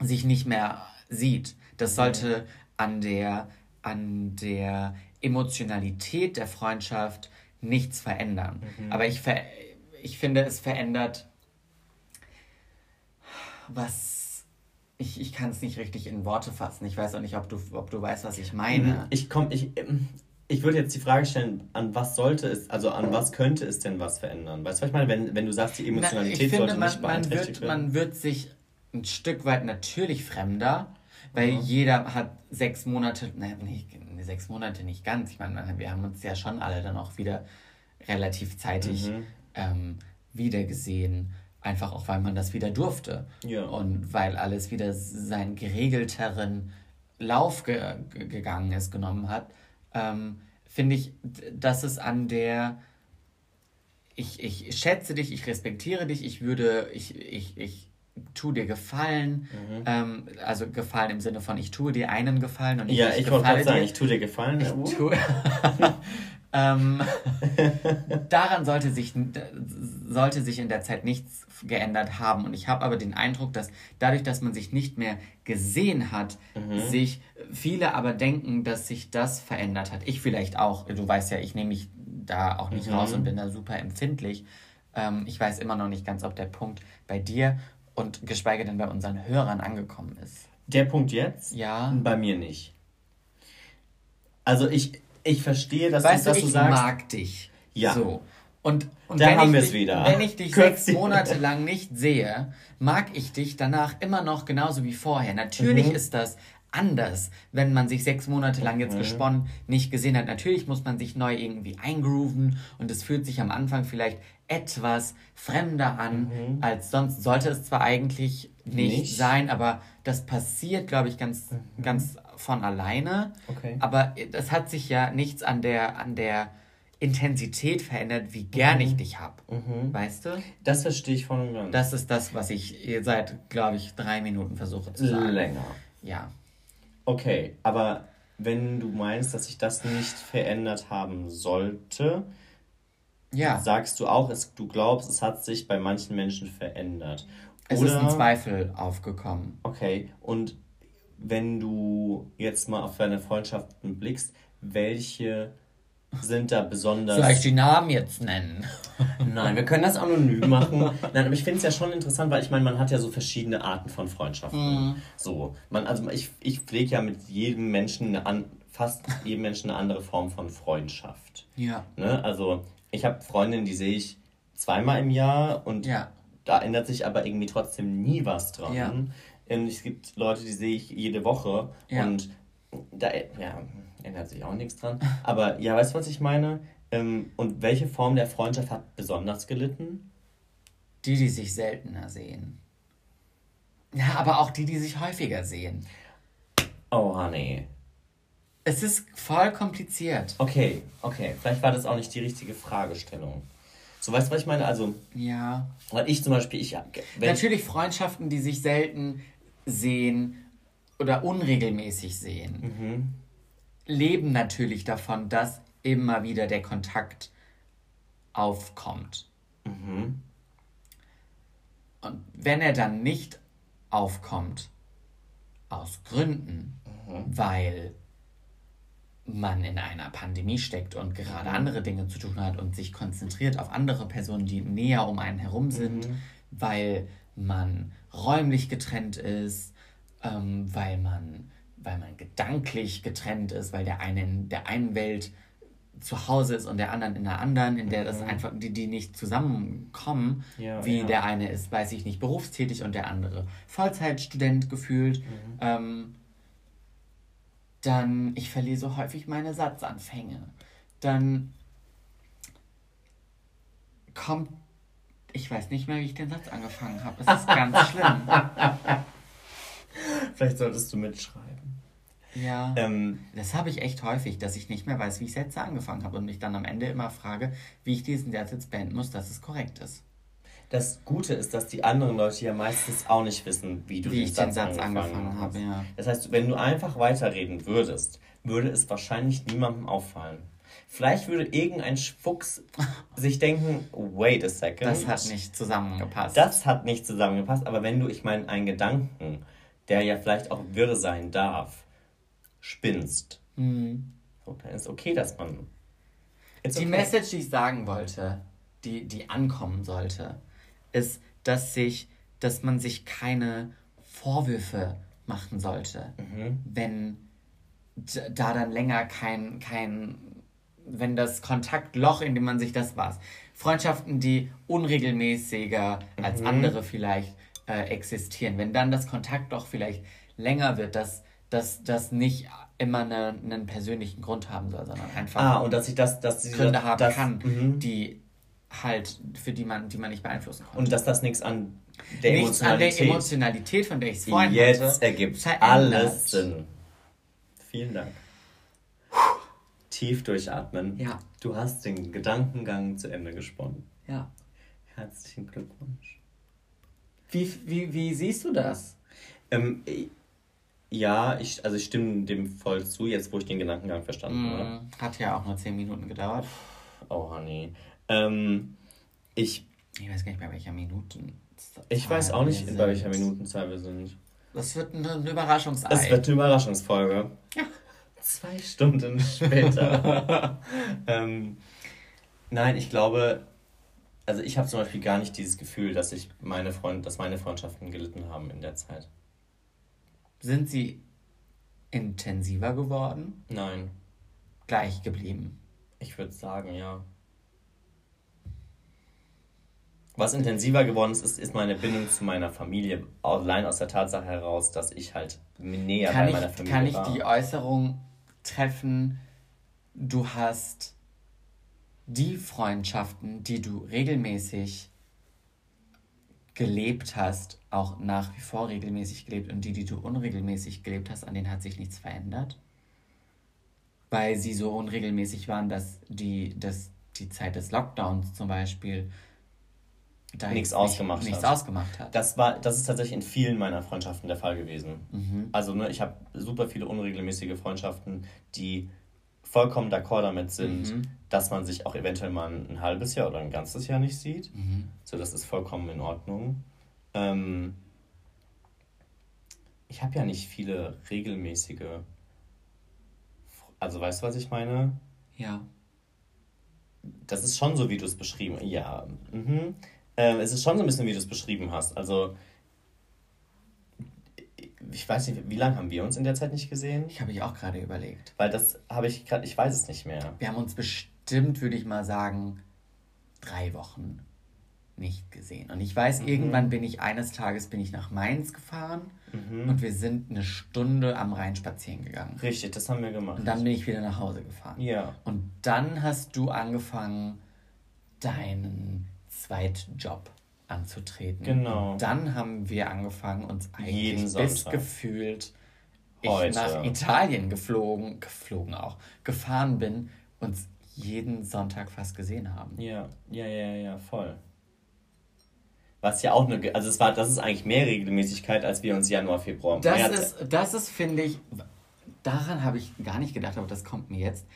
sich nicht mehr sieht. Das sollte an der, an der Emotionalität der Freundschaft nichts verändern. Aber ich, ver ich finde, es verändert was. Ich, ich kann es nicht richtig in Worte fassen. Ich weiß auch nicht, ob du, ob du weißt, was ich meine. Ich komm, ich, ähm, ich würde jetzt die Frage stellen, an was sollte es, also an was könnte es denn was verändern? Weißt du, was ich meine? Wenn, wenn du sagst, die Na, Emotionalität ich finde, sollte man, nicht man, beeinträchtigt wird, werden. man wird sich ein Stück weit natürlich fremder, weil Mhm. jeder hat sechs Monate, naja, nicht, sechs Monate nicht ganz. Ich meine, wir haben uns ja schon alle dann auch wieder relativ zeitig Mhm. ähm, wiedergesehen. Einfach auch, weil man das wieder durfte. Ja. Und weil alles wieder seinen geregelteren Lauf ge- gegangen ist, genommen hat, ähm, finde ich, dass es an der ich, ich schätze dich, ich respektiere dich, ich würde, ich, ich, ich tue dir Gefallen, Mhm. ähm, also Gefallen im Sinne von ich tue dir einen Gefallen und nicht ja, ich ich wollte gerade sagen, ich tue dir gefallen. Ich uh. ähm, daran sollte sich, sollte sich in der Zeit nichts geändert haben. Und ich habe aber den Eindruck, dass dadurch, dass man sich nicht mehr gesehen hat, Mhm. sich viele aber denken, dass sich das verändert hat. Ich vielleicht auch. Du weißt ja, ich nehme mich da auch nicht Mhm. raus und bin da super empfindlich. Ähm, ich weiß immer noch nicht ganz, ob der Punkt bei dir und geschweige denn bei unseren Hörern angekommen ist. Der Punkt jetzt? Ja. Bei mir nicht. Also ich, ich verstehe, dass, Weißt du, dass ich du sagst. mag dich. Ja. So. Und, und Da wenn haben ich wir's dich, wieder. Wenn ich dich Kurz sechs Monate lang nicht sehe, mag ich dich danach immer noch genauso wie vorher. Natürlich Mhm. ist das anders, wenn man sich sechs Monate lang Mhm. jetzt gesponnen nicht gesehen hat. Natürlich muss man sich neu irgendwie eingrooven und es fühlt sich am Anfang vielleicht etwas fremder an als sonst. Sollte es zwar eigentlich nicht, Mhm. Nicht. sein, aber das passiert, glaube ich, ganz, ganz von alleine. Okay. Aber das hat sich ja nichts an der, an der Intensität verändert, wie gern ich dich hab. Weißt du? Das verstehe ich voll und ganz. Das ist das, was ich seit, glaube ich, drei Minuten versuche zu sagen. länger. Ja. Okay, aber wenn du meinst, dass sich das nicht verändert haben sollte, Ja. sagst du auch, es, du glaubst, es hat sich bei manchen Menschen verändert. Es ist ein Zweifel aufgekommen. Okay, und wenn du jetzt mal auf deine Freundschaften blickst, welche sind da besonders. Soll ich die Namen jetzt nennen? Nein, wir können das anonym machen. Nein, aber ich finde es ja schon interessant, weil ich meine, man hat ja so verschiedene Arten von Freundschaften. So, man, also ich, ich pflege ja mit jedem Menschen, eine an, fast jedem Menschen eine andere Form von Freundschaft. Ja. Ne? Also ich habe Freundinnen, die sehe ich zweimal im Jahr und Ja. da ändert sich aber irgendwie trotzdem nie was dran. Ja. Und es gibt Leute, die sehe ich jede Woche Ja. und da ja, ändert sich auch nichts dran. Aber ja, weißt du, was ich meine? Ähm, und welche Form der Freundschaft hat besonders gelitten? Die, die sich seltener sehen. Ja, aber auch die, die sich häufiger sehen. Oh, Honey. Es ist voll kompliziert. Okay, okay. Vielleicht war das auch nicht die richtige Fragestellung. So, weißt du, was ich meine? Also, Ja. weil ich zum Beispiel, ich. Natürlich Freundschaften, die sich selten sehen oder unregelmäßig sehen, leben natürlich davon, dass immer wieder der Kontakt aufkommt. Und wenn er dann nicht aufkommt, aus Gründen, weil man in einer Pandemie steckt und gerade andere Dinge zu tun hat und sich konzentriert auf andere Personen, die näher um einen herum sind, weil man räumlich getrennt ist, ähm, weil man weil man gedanklich getrennt ist, weil der eine in der einen Welt zu Hause ist und der anderen in der anderen, in der das einfach die die nicht zusammenkommen, Ja, wie ja. der eine ist, weiß ich nicht, berufstätig und der andere Vollzeitstudent gefühlt. Ähm, dann, ich verliere so häufig meine Satzanfänge. Dann kommt, ich weiß nicht mehr, wie ich den Satz angefangen habe. Es ist ganz schlimm. vielleicht solltest du mitschreiben. Ja. Ähm, Das habe ich echt häufig, dass ich nicht mehr weiß, wie ich Sätze angefangen habe und mich dann am Ende immer frage, wie ich diesen Satz jetzt beenden muss, dass es korrekt ist. das Gute ist, dass die anderen Leute ja meistens auch nicht wissen, wie du Wie den, ich Satz den Satz angefangen, angefangen habe, ja. Das heißt, wenn du einfach weiterreden würdest, würde es wahrscheinlich niemandem auffallen. Vielleicht würde irgendein Fuchs sich denken, wait a second. Das hat nicht zusammengepasst. Das hat nicht zusammengepasst, aber wenn du, ich meine, einen Gedanken, der ja vielleicht auch wirr sein darf, spinnst, so, dann ist okay, dass man. It's Die okay. Message, die ich sagen wollte, die, die ankommen sollte, ist, dass sich, dass man sich keine Vorwürfe machen sollte, wenn d- da dann länger kein, kein, wenn das Kontaktloch, in dem man sich das war. Freundschaften, die unregelmäßiger als andere vielleicht äh, existieren, wenn dann das Kontaktloch vielleicht länger wird, dass dass das nicht immer eine, einen persönlichen Grund haben soll, sondern einfach Ah, und dass ich das, dass sie Gründe haben das, kann, Mhm. die halt, für die man, die man nicht beeinflussen konnte. Und dass das nichts an der Nichts an der Emotionalität. Emotionalität, von der ich es vorhin Jetzt hatte, ergibt verändert. alles Sinn. Vielen Dank. Tief durchatmen. Ja. Du hast den Gedankengang zu Ende gesponnen. Ja. Herzlichen Glückwunsch. Wie, wie, wie siehst du das? Ähm, äh, ja, ich, also ich stimme dem voll zu, jetzt wo ich den Gedankengang verstanden habe. Hm, Hat ja auch nur 10 Minuten gedauert. Oh, Honey. Ähm, ich, Ich weiß gar nicht, bei welcher Minuten. ich weiß auch nicht, bei welcher. Minutenzahl wir sind. Das wird ein, ein Überraschungsei. Es wird eine Überraschungsfolge. Ja. Zwei Stunden später. ähm, nein, ich glaube, also ich habe zum Beispiel gar nicht dieses Gefühl, dass ich meine Freund, dass meine Freundschaften gelitten haben in der Zeit. Sind sie intensiver geworden? Nein, Gleich geblieben? ich würde sagen, ja. Was intensiver geworden ist, ist, ist meine Bindung zu meiner Familie. Allein aus der Tatsache heraus, dass ich halt näher kann bei meiner ich, Familie kann ich war. die Äußerung treffen, du hast die Freundschaften, die du regelmäßig gelebt hast, auch nach wie vor regelmäßig gelebt und die, die du unregelmäßig gelebt hast, an denen hat sich nichts verändert? Weil sie so unregelmäßig waren, dass die, dass die Zeit des Lockdowns zum Beispiel Nichts ausgemacht nicht, nichts hat. ausgemacht hat. Das war, das ist tatsächlich in vielen meiner Freundschaften der Fall gewesen. Mhm. Also ne, ich habe super viele unregelmäßige Freundschaften, die vollkommen d'accord damit sind, Mhm. dass man sich auch eventuell mal ein, ein halbes Jahr oder ein ganzes Jahr nicht sieht. Mhm. So, das ist vollkommen in Ordnung. Ähm, ich habe ja nicht viele regelmäßige. Also weißt du, was ich meine? Ja. Das ist schon so, wie du es beschrieben hast. Ja. Mhm. Ähm, es ist schon so ein bisschen, wie du es beschrieben hast. Also, ich weiß nicht, wie lange haben wir uns in der Zeit nicht gesehen? Ich habe ich auch gerade überlegt. Weil das habe ich gerade, ich weiß es nicht mehr. Wir haben uns bestimmt, würde ich mal sagen, drei Wochen nicht gesehen. Und ich weiß, irgendwann bin ich eines Tages bin ich nach Mainz gefahren und wir sind eine Stunde am Rhein spazieren gegangen. Richtig, das haben wir gemacht. Und dann bin ich wieder nach Hause gefahren. ja. Und dann hast du angefangen, deinen Zweitjob anzutreten. Genau. Und dann haben wir angefangen, uns eigentlich bis gefühlt ich Heute. nach Italien geflogen, geflogen auch, gefahren bin, uns jeden Sonntag fast gesehen haben. Ja, ja, ja, ja, voll. Was ja auch eine, also es war, das ist eigentlich mehr Regelmäßigkeit, als wir uns Januar, Februar, Das ist, das ist, finde ich, daran habe ich gar nicht gedacht, aber das kommt mir jetzt.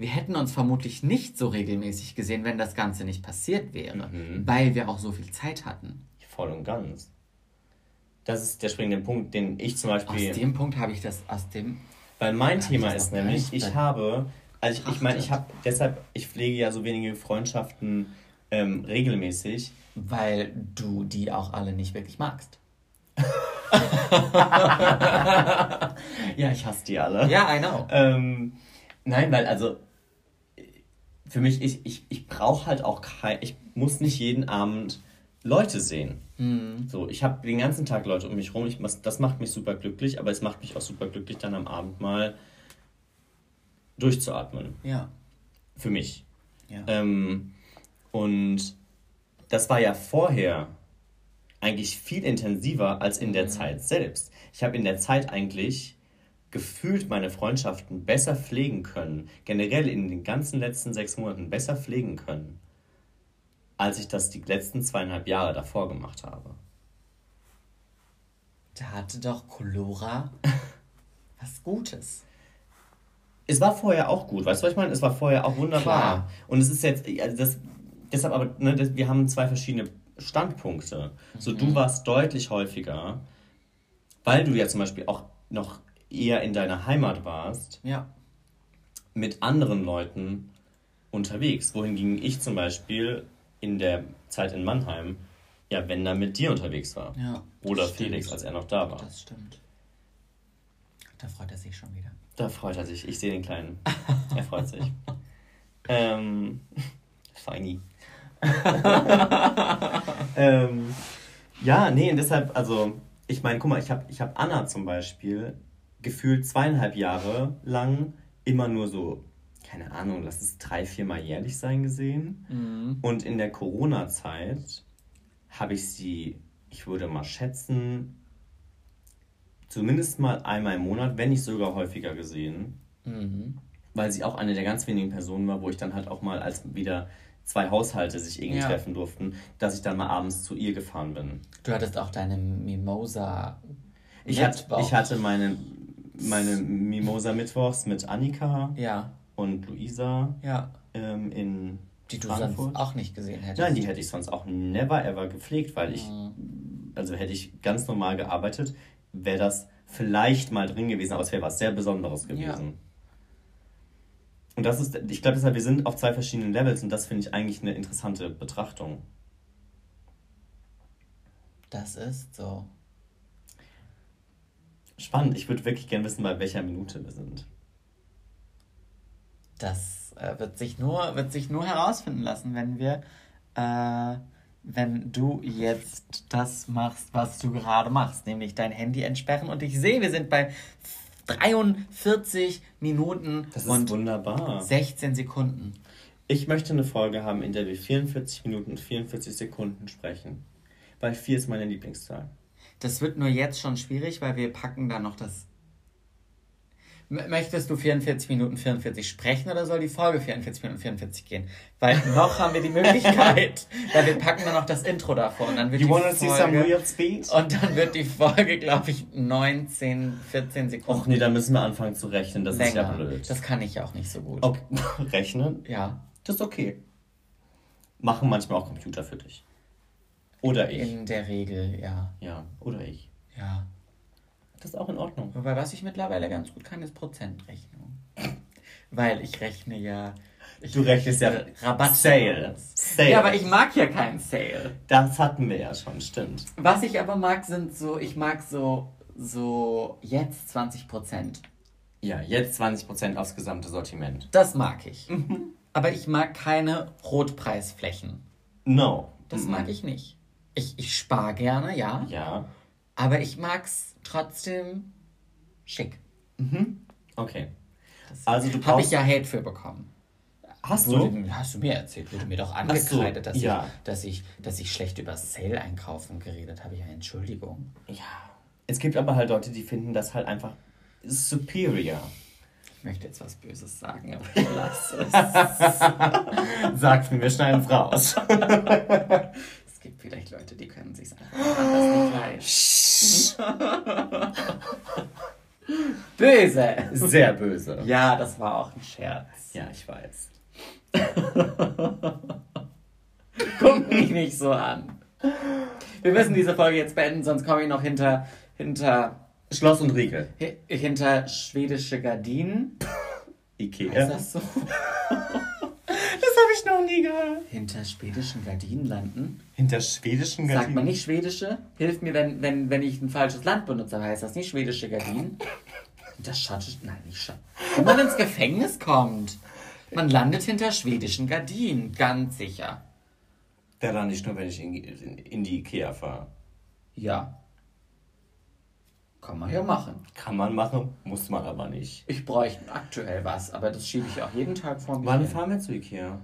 Wir hätten uns vermutlich nicht so regelmäßig gesehen, wenn das Ganze nicht passiert wäre, Mhm. weil wir auch so viel Zeit hatten. voll und ganz. Das ist der springende Punkt, den ich zum Aus Beispiel, dem Punkt habe ich das, aus dem, weil mein Thema ist nämlich, ich habe, also ich, ich meine, ich habe, deshalb, ich pflege ja so wenige Freundschaften ähm, regelmäßig. weil du die auch alle nicht wirklich magst. Ja, ich hasse die alle. Ja, I know. Ähm, nein, weil also für mich, ich, ich, ich brauche halt auch kein, ich muss nicht jeden Abend Leute sehen. So, ich habe den ganzen Tag Leute um mich rum. Ich, das macht mich super glücklich, aber es macht mich auch super glücklich, dann am Abend mal durchzuatmen. Ja. Für mich. ja. Ähm, und das war ja vorher eigentlich viel intensiver als in der Zeit selbst. Ich habe in der Zeit eigentlich gefühlt meine Freundschaften besser pflegen können, generell in den ganzen letzten sechs Monaten besser pflegen können, als ich das die letzten zweieinhalb Jahre davor gemacht habe. Da hatte doch Colora was Gutes. Es war vorher auch gut, weißt du, was ich meine? Es war vorher auch wunderbar. Klar. Und es ist jetzt, also das, deshalb aber, ne, wir haben zwei verschiedene Standpunkte. So, Mhm. du warst deutlich häufiger, weil du ja zum Beispiel auch noch eher in deiner Heimat warst, Ja. mit anderen Leuten unterwegs. Wohingegen ich zum Beispiel in der Zeit in Mannheim, ja, wenn dann mit dir unterwegs war. Ja. Oder stimmt. Felix, als er noch da war. Das stimmt. Da freut er sich schon wieder. Da freut er sich. Ich sehe den Kleinen. Er freut sich. ähm, feini. ähm, ja, nee, und deshalb, also, ich meine, guck mal, ich habe ich hab Anna zum Beispiel gefühlt zweieinhalb Jahre lang immer nur so, keine Ahnung, lass es drei, viermal jährlich sein gesehen. Und in der Corona-Zeit habe ich sie, ich würde mal schätzen, zumindest mal einmal im Monat, wenn nicht sogar häufiger gesehen. Weil sie auch eine der ganz wenigen Personen war, wo ich dann halt auch mal, als wieder zwei Haushalte sich irgendwie Ja. treffen durften, dass ich dann mal abends zu ihr gefahren bin. Du hattest auch deine Mimosa. Ich, hat, ich hatte meine, meine Mimosa-Mittwochs mit Annika Ja, und Luisa ja. ähm, in Die du Frankfurt. sonst auch nicht gesehen hättest. Nein, die hätte ich sonst auch never ever gepflegt, weil ich, Mhm. also hätte ich ganz normal gearbeitet, wäre das vielleicht mal drin gewesen, aber es wäre was sehr Besonderes gewesen. Und das ist, ich glaube deshalb, wir sind auf zwei verschiedenen Levels und das finde ich eigentlich eine interessante Betrachtung. Das ist so. Spannend, ich würde wirklich gerne wissen, bei welcher Minute wir sind. Das äh, wird, sich nur, wird sich nur herausfinden lassen, wenn wir, äh, wenn du jetzt das machst, was du gerade machst, nämlich dein Handy entsperren. Und ich sehe, wir sind bei 43 Minuten Das ist und wunderbar. 16 Sekunden. Ich möchte eine Folge haben, in der wir 44 Minuten und 44 Sekunden sprechen. Weil 4 ist meine Lieblingszahl. Das wird nur jetzt schon schwierig, weil wir packen da noch das. Möchtest du 44 Minuten 44 sprechen oder soll die Folge 44 Minuten 44 gehen? Weil noch haben wir die Möglichkeit, weil wir packen dann noch das Intro davor und dann wird You die wanna see some Folge real speed? und dann wird die Folge, glaube ich, 19, 14 Sekunden Och nee, da müssen wir anfangen zu rechnen, das ist ja länger. blöd. Das kann ich auch nicht so gut. Okay. Rechnen? Ja, Das ist okay. Machen manchmal auch Computer für dich. Oder ich. in der Regel, ja. Ja, oder ich. Ja. Das ist auch in Ordnung. Wobei, was ich mittlerweile ganz gut kann, ist Prozentrechnung. Weil ich rechne ja. Ich Du rechnest ja Rabatt. Sale. Sale. Ja, aber ich mag ja keinen Sale. Das hatten wir ja schon, stimmt. Was ich aber mag, sind so, ich mag so, so jetzt 20%. Ja, jetzt 20% aufs gesamte Sortiment. Das mag ich. Aber ich mag keine Rotpreisflächen. No. Das Mhm. mag ich nicht. Ich, ich spare gerne, ja. Ja. Aber ich mag's trotzdem schick. Okay. Das Also du habe ich ja Hate für bekommen. Hast wurde, du? Hast du mir erzählt, wurde mir doch so, angekreidet, dass, ja. ich, dass, ich, dass ich schlecht über Sale einkaufen geredet habe. Ja, Entschuldigung. Ja. Es gibt aber halt Leute, die finden das halt einfach superior. Ich möchte jetzt was Böses sagen, aber ich lasse es. Sagt mir, wir schneiden es raus. gibt vielleicht Leute, die können sich anders nicht leisten. Böse! Sehr böse. Ja, das war auch ein Scherz. Ja, ich weiß. Guck mich nicht so an. Wir müssen diese Folge jetzt beenden, sonst komme ich noch hinter, hinter, Schloss und Riegel. hi- hinter schwedische Gardinen. Ikea. Ist das so? Das habe ich noch nie gehört. Hinter schwedischen Gardinen landen? Hinter schwedischen Sagt man Gardinen. nicht schwedische? Hilft mir, wenn, wenn, wenn ich ein falsches Land benutze, heißt das nicht schwedische Gardinen? Hinter schottisch... Nein, nicht schottisch. Wenn man ins Gefängnis kommt. Man landet hinter schwedischen Gardinen, ganz sicher. Da lande ich nur, wenn ich in, in, in die Ikea fahre. Ja. Kann man ja machen. Kann man machen, muss man aber nicht. Ich bräuchte aktuell was, aber das schiebe ich auch jeden Tag vor mir Wann hin. fahren wir zu Ikea?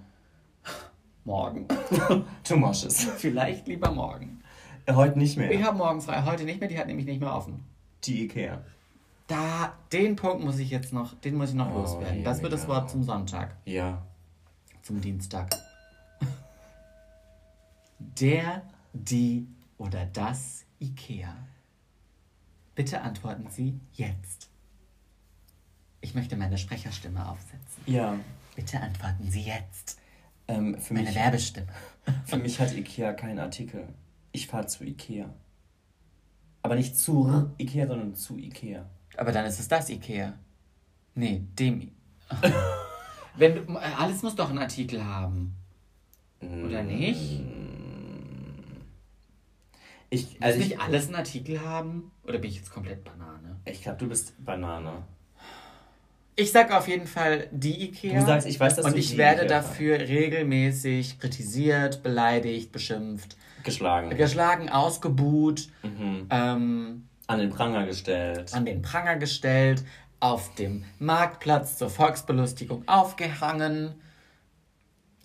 Morgen. Tomosches. Vielleicht lieber morgen. Äh, Heute nicht mehr. Ich habe morgen frei, heute nicht mehr, die hat nämlich nicht mehr offen. Die Ikea. Da, den Punkt muss ich jetzt noch, den muss ich noch Oh, loswerden. Das wird das. Wort zum Sonntag, Ja. zum Dienstag. Der, die oder das Ikea. Bitte antworten Sie jetzt. Ich möchte meine Sprecherstimme aufsetzen. Ja. Bitte antworten Sie jetzt. Ähm, für, Meine mich, Werbestimme. für mich hat Ikea keinen Artikel. Ich fahre zu Ikea. Aber nicht zu Ikea, sondern zu Ikea. Aber dann ist es das Ikea. Nee, dem. Wenn du, alles muss doch einen Artikel haben. Oder nicht? Ich, Muss also ich, nicht alles einen Artikel haben? Oder bin ich jetzt komplett Banane? ich glaube, du bist Banane. Ich sag auf jeden Fall die Ikea. Du sagst, ich weiß, dass Und du ich die werde Ikea dafür regelmäßig kritisiert, beleidigt, beschimpft, Geschlagen. geschlagen, ausgebuht, mhm. ähm, An den Pranger gestellt. an den Pranger gestellt, auf dem Marktplatz zur Volksbelustigung aufgehangen.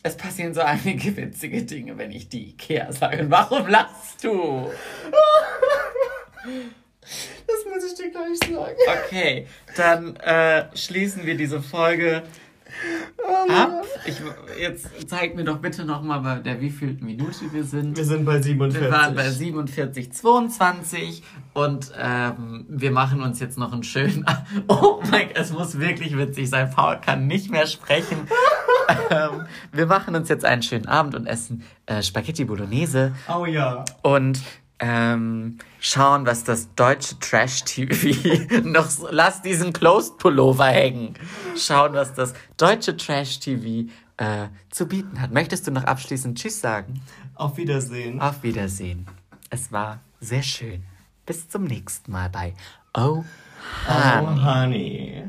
Es passieren so einige witzige Dinge, wenn ich die Ikea sage. Und Warum lachst du? Das muss ich dir gleich sagen. Okay, dann äh, schließen wir diese Folge Oh ab. Ich, jetzt zeig mir doch bitte nochmal, bei der wievielten Minute wir sind. Wir sind bei 47. Wir waren bei 47,22 und ähm, wir machen uns jetzt noch einen schönen. Oh mein Gott, es muss wirklich witzig sein. Paul kann nicht mehr sprechen. ähm, wir machen uns jetzt einen schönen Abend und essen äh, Spaghetti Bolognese Oh ja. und ähm, schauen, was das deutsche Trash-TV noch. so- Lass diesen Closed Pullover hängen. Schauen, was das deutsche Trash-TV äh, zu bieten hat. Möchtest du noch abschließend Tschüss sagen? Auf Wiedersehen. Auf Wiedersehen. Es war sehr schön. Bis zum nächsten Mal bei Oh, Oh, honey.